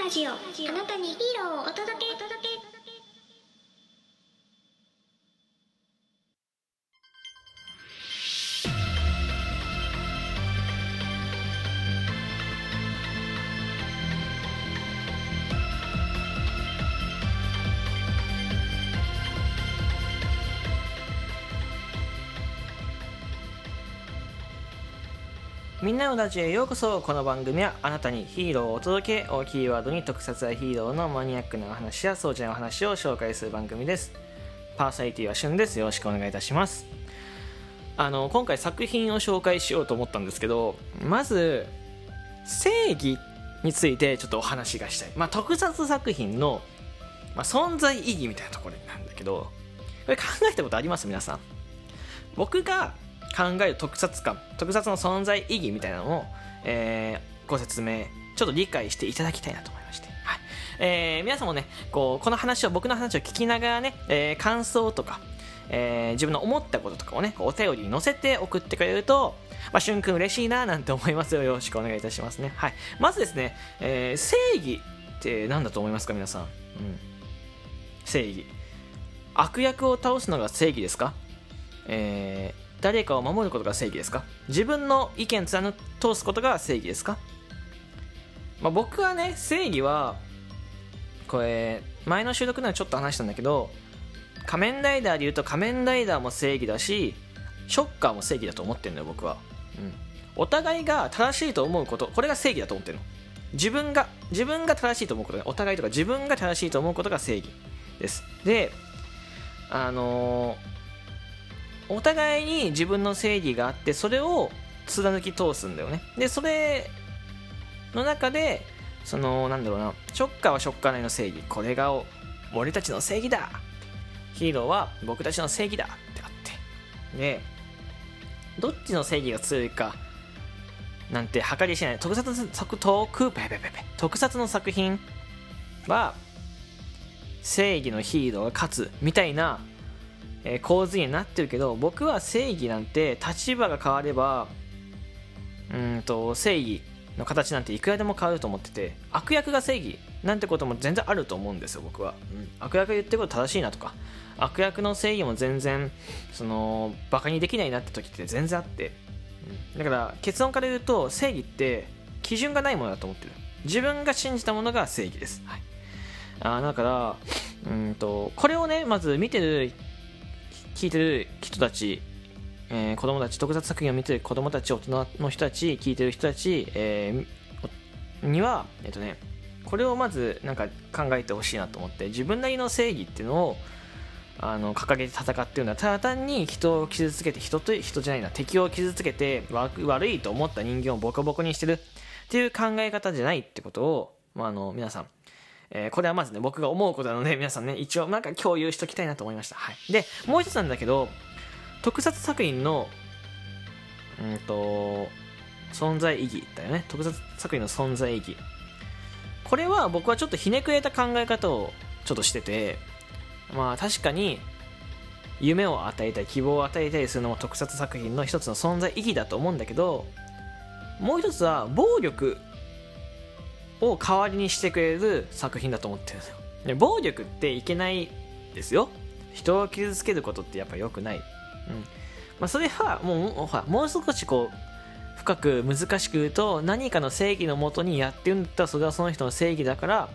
みんなのラジオ。あなたにヒーローをお届けお届け。みんなのラジオへようこそ。この番組はあなたにヒーローをお届けをキーワードに特撮やヒーローのマニアックなお話や装置のお話を紹介する番組です。パーソナリティはしゅんです。よろしくお願いいたします。あの今回作品を紹介しようと思ったんですけどまず正義についてちょっとお話がしたい、まあ、特撮作品の、まあ、存在意義みたいなところなんだけどこれ考えたことあります？皆さん。僕が考える特撮感特撮の存在意義みたいなのを、えー、ご説明ちょっと理解していただきたいなと思いまして、はいえー、皆さんもねこうこの話を僕の話を聞きながらね、えー、感想とか、えー、自分の思ったこととかをねお便りに載せて送ってくれるとまあ、しゅんくん嬉しいななんて思いますよ。よろしくお願いいたしますね。はい。まずですね、えー、正義って何だと思いますか皆さん？うん。正義。悪役を倒すのが正義ですか？えー、誰かを守ることが正義ですか？自分の意見貫通すことが正義ですか、まあ、僕はね正義はこれ前の収録ではちょっと話したんだけど仮面ライダーで言うと仮面ライダーも正義だしショッカーも正義だと思ってるのよ僕は、うん、お互いが正しいと思うことこれが正義だと思ってるの。自分が自分が正しいと思うことお互いとか自分が正しいと思うことが正義です。であのーお互いに自分の正義があってそれを貫き通すんだよね。でそれの中でそのなんだろうなショッカーはショッカー内の正義。これが俺たちの正義だ。ヒーローは僕たちの正義だってあって。でどっちの正義が強いかなんて計りしない。特撮特特ペペペペ。特撮の作品は正義のヒーローが勝つみたいなえー、構図になってるけど僕は正義なんて立場が変わればうんと正義の形なんていくらでも変わると思ってて悪役が正義なんてことも全然あると思うんですよ僕は、うん、悪役が言ってること正しいなとか。悪役の正義も全然そのバカにできないなって時って全然あって、うん、だから結論から言うと正義って基準がないものだと思ってる。自分が信じたものが正義です、はい、あだからうんとこれをねまず見てる聞いてる人たち、えー、子供たち、特撮作品を見てる子供たち、大人の人たち、聞いてる人たち、えー、には、えっ、とね、これをまずなんか考えてほしいなと思って自分なりの正義っていうのをあの掲げて戦ってるのはただ単に人を傷つけて人と人じゃないな敵を傷つけて悪いと思った人間をボコボコにしてるっていう考え方じゃないってことを、まあ、あの皆さんえー、これはまずね、僕が思うことなので、皆さんね、一応なんか共有しときたいなと思いました。はい。で、もう一つなんだけど、特撮作品の、うんと、存在意義だよね。特撮作品の存在意義。これは僕はちょっとひねくれた考え方をちょっとしてて、まあ確かに、夢を与えたり、希望を与えたりするのも特撮作品の一つの存在意義だと思うんだけど、もう一つは暴力を代わりにしてくれる作品だと思ってるんですよ。で暴力っていけないですよ。人を傷つけることってやっぱ良くない、うん。まあ、それはもうほらもう少しこう深く難しく言うと何かの正義のもとにやってるんだったらそれはその人の正義だから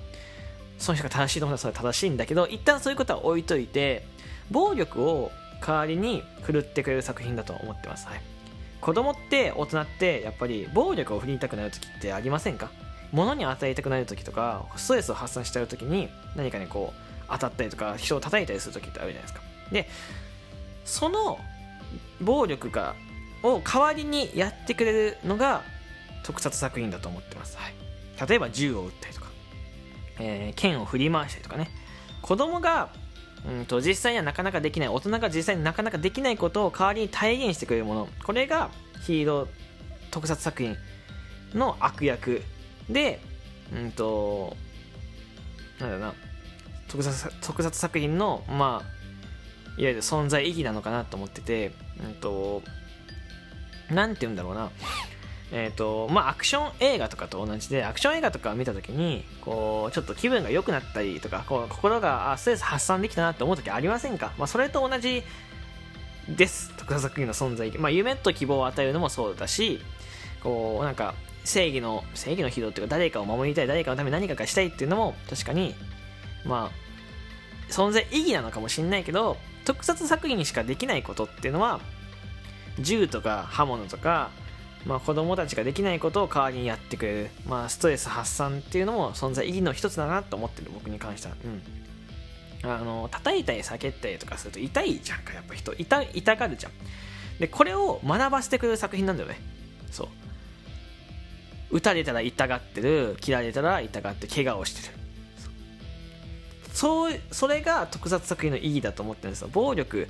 その人が正しいと思ったらそれは正しいんだけど一旦そういうことは置いといて暴力を代わりに振るってくれる作品だと思ってます、はい、子供って大人ってやっぱり暴力を振りたくなる時ってありませんか？物に与えたくなる時とかストレスを発散しちゃう時に何かにこう当たったりとか人を叩いたりする時ってあるじゃないですか。でその暴力がを代わりにやってくれるのが特撮作品だと思ってます、はい、例えば銃を撃ったりとか、えー、剣を振り回したりとかね。子供がうんと実際にはなかなかできない大人が実際になかなかできないことを代わりに体現してくれるもの。これがヒーロー特撮作品の悪役で、うんと、なんだろうな、特撮特撮作品の、まあ、いわゆる存在意義なのかなと思ってて、うんと、なんて言うんだろうな、えーとまあ、アクション映画とかと同じでアクション映画とかを見た時にこうちょっと気分が良くなったりとかこう心があストレス発散できたなって思う時ありませんか、まあ、それと同じです。特撮作品の存在、まあ、夢と希望を与えるのもそうだしこうなんか正義の正義のヒーローっていうか誰かを守りたい誰かのために何かがしたいっていうのも確かにまあ存在意義なのかもしれないけど特撮作品にしかできないことっていうのは銃とか刃物とかまあ、子供たちができないことを代わりにやってくれる、まあ、ストレス発散っていうのも存在意義の一つだなと思ってる僕に関しては。うん。あの叩いたり避けたりとかすると痛いじゃんかやっぱ人。痛痛がるじゃん。でこれを学ばせてくれる作品なんだよね。そう。撃たれたら痛がってる切られたら痛がって怪我をしてる。そうそれが特撮作品の意義だと思ってるんですよ。暴力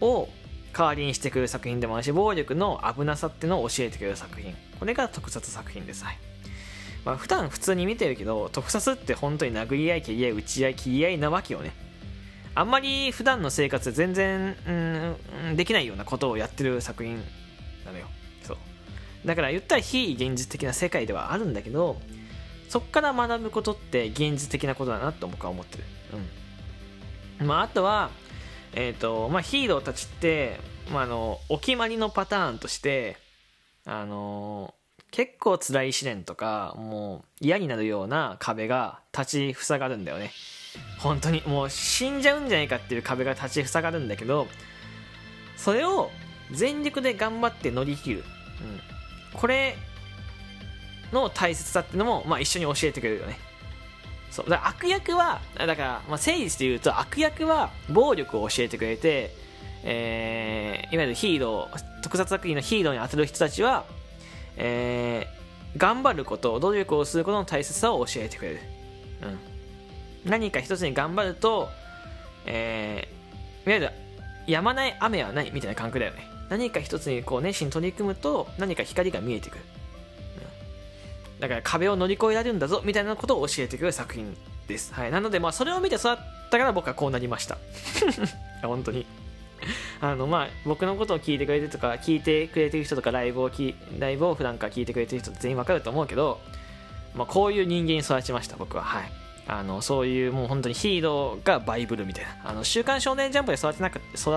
を代わりにしてくる作品でもあるし暴力の危なさっていうのを教えてくれる作品。これが特撮作品です。はい。まあ普段普通に見てるけど特撮って本当に殴り合い蹴り合い打ち合い切り合いなわけよね。あんまり普段の生活で全然うんできないようなことをやってる作品なのよ。だから言ったら非現実的な世界ではあるんだけどそっから学ぶことって現実的なことだなと僕は思ってる。うん。まああとはえーとまあ、ヒーローたちって、まあ、あのお決まりのパターンとしてあの結構辛い試練とかもう嫌になるような壁が立ち塞がるんだよね。本当に。もう死んじゃうんじゃないかっていう壁が立ち塞がるんだけどそれを全力で頑張って乗り切る、うん、これの大切さっていうのも、まあ、一緒に教えてくれるよね。そう。だから悪役はだから、まあ、誠実で言うと悪役は暴力を教えてくれて、えー、いわゆるヒーロー特撮作品のヒーローに当たる人たちは、えー、頑張ること努力をすることの大切さを教えてくれる、うん、何か一つに頑張ると、えー、いわゆるやまない雨はないみたいな感覚だよね。何か一つにこう熱心に取り組むと何か光が見えてくるだから壁を乗り越えられるんだぞみたいなことを教えてくれる作品です。はい。なので、まあ、それを見て育ったから僕はこうなりました。本当に。あの、まあ、僕のことを聞いてくれてとか、聞いてくれてる人とか、ライブをき、ライブを普段から聞いてくれてる人全員わかると思うけど、まあ、こういう人間に育ちました、僕は。はい。あの、そういうもう本当にヒーローがバイブルみたいな。あの、週刊少年ジャンプで育てなくて、育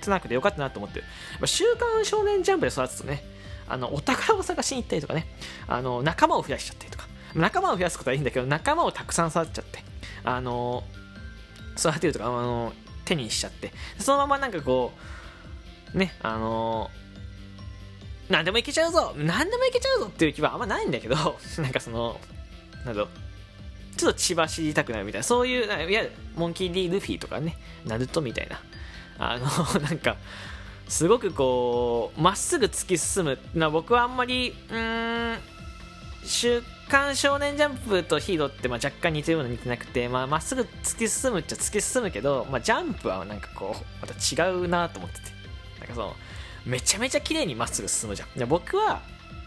てなくてよかったなと思ってる。週刊少年ジャンプで育つとね、あのお宝を探しに行ったりとかねあの仲間を増やしちゃったりとか仲間を増やすことはいいんだけど仲間をたくさん育っちゃってあの育てるとかあの手にしちゃってそのままなんかこうねあの何でもいけちゃうぞ何でもいけちゃうぞっていう気はあんまないんだけど なんかそのなんだろうちょっと血走りたくなるみたいなそういういわゆるモンキー・ディ・ルフィとかねナルトみたいなあの なんかすごくこうまっすぐ突き進む。な僕はあんまりうん週刊少年ジャンプとヒーローってまあ若干似てるような似てなくてまあ、っすぐ突き進むっちゃ突き進むけど、まあ、ジャンプはなんかこうまた違うなと思ってて。なんかそのめちゃめちゃ綺麗にまっすぐ進むじゃん。で僕は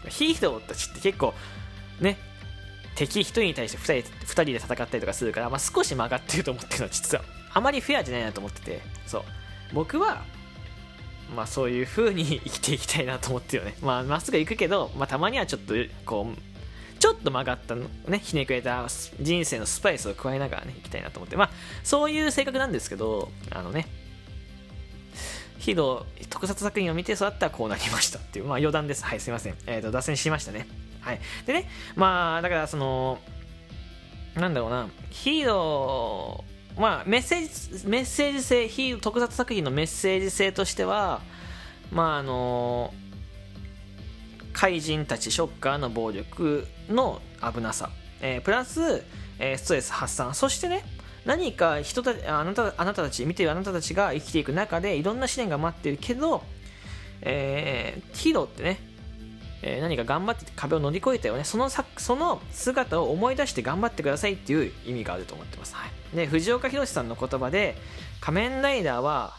ヒーローたちって結構ね敵1人に対して2人 ,2 人で戦ったりとかするから、まあ、少し曲がってると思ってるのは実は。あまりフェアじゃないなと思ってて。そう。僕はまあそういう風に 生きていきたいなと思ってよね。まあまっすぐ行くけど、まあたまにはちょっとこう、ちょっと曲がったね、ひねくれた人生のスパイスを加えながらね、行きたいなと思って。まあそういう性格なんですけど、あのね、ヒーロー特撮作品を見て育ったらこうなりましたっていう、まあ余談です。はい、すいません。えっ、ー、と、脱線しましたね。はい。でね、まあだからその、なんだろうな、ヒーロー、まあ、メッセージメッセージ性非特撮作品のメッセージ性としてはまああの怪人たちショッカーの暴力の危なさ、えー、プラス、えー、ストレス発散。そしてね何か人たあなたあなたたち見てるあなたたちが生きていく中でいろんな試練が待ってるけど、えー、ヒーローってねえー、何か頑張って壁を乗り越えたよね。そのさその姿を思い出して頑張ってくださいっていう意味があると思ってます、はい、で藤岡弘さんの言葉で「仮面ライダーは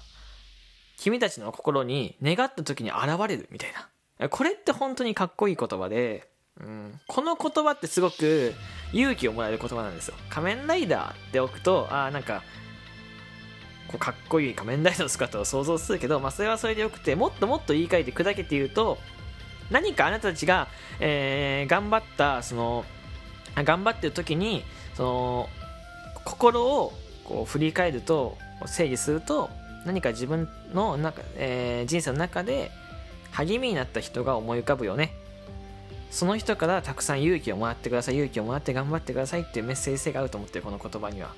君たちの心に願った時に現れる」みたいな。これって本当にかっこいい言葉で、うん、この言葉ってすごく勇気をもらえる言葉なんですよ。仮面ライダーっておくとああなんかこうかっこいい仮面ライダーの姿を想像するけど、まあ、それはそれでよくてもっともっと言い換えて砕けて言うと何かあなたたちが、えー頑張ったその頑張ってる時にその心をこう振り返ると整理すると何か自分の中、えー人生の中で励みになった人が思い浮かぶよね。その人からたくさん勇気をもらってください勇気をもらって頑張ってくださいっていうメッセージ性があると思ってるこの言葉には、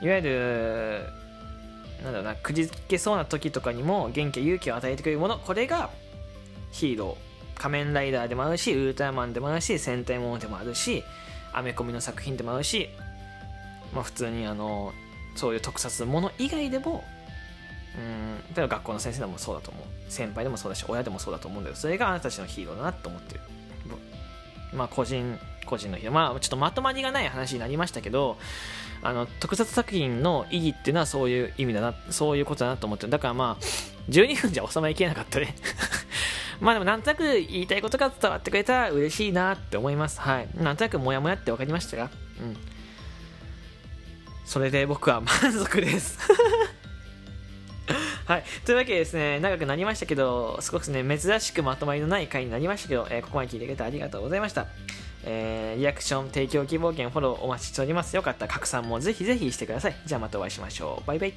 うん、いわゆるなんだろうなくじけそうな時とかにも元気勇気を与えてくれるものこれがヒーロー仮面ライダーでもあるしウルトラマンでもあるし戦隊ものでもあるしアメコミの作品でもあるしまあ普通にあのそういう特撮もの以外でもうん例えば学校の先生でもそうだと思う。先輩でもそうだし親でもそうだと思うんだけどそれがあなたたちのヒーローだなと思ってる。まあ個人個人のヒーロー。まあちょっとまとまりがない話になりましたけどあの特撮作品の意義っていうのはそういう意味だなそういうことだなと思ってる。だからまあ12分じゃ収まりきれなかったね。まあでもなんとなく言いたいことが伝わってくれたら嬉しいなって思いますはいなんとなくモヤモヤって分かりましたがうんそれで僕は満足です はい。というわけでですね、長くなりましたけど、すごくね、珍しくまとまりのない回になりましたけど、えーここまで聞いてくれてありがとうございました。えーリアクション、提供希望券、フォローお待ちしております。よかったら拡散もぜひぜひしてください。じゃあまたお会いしましょう。バイバイ。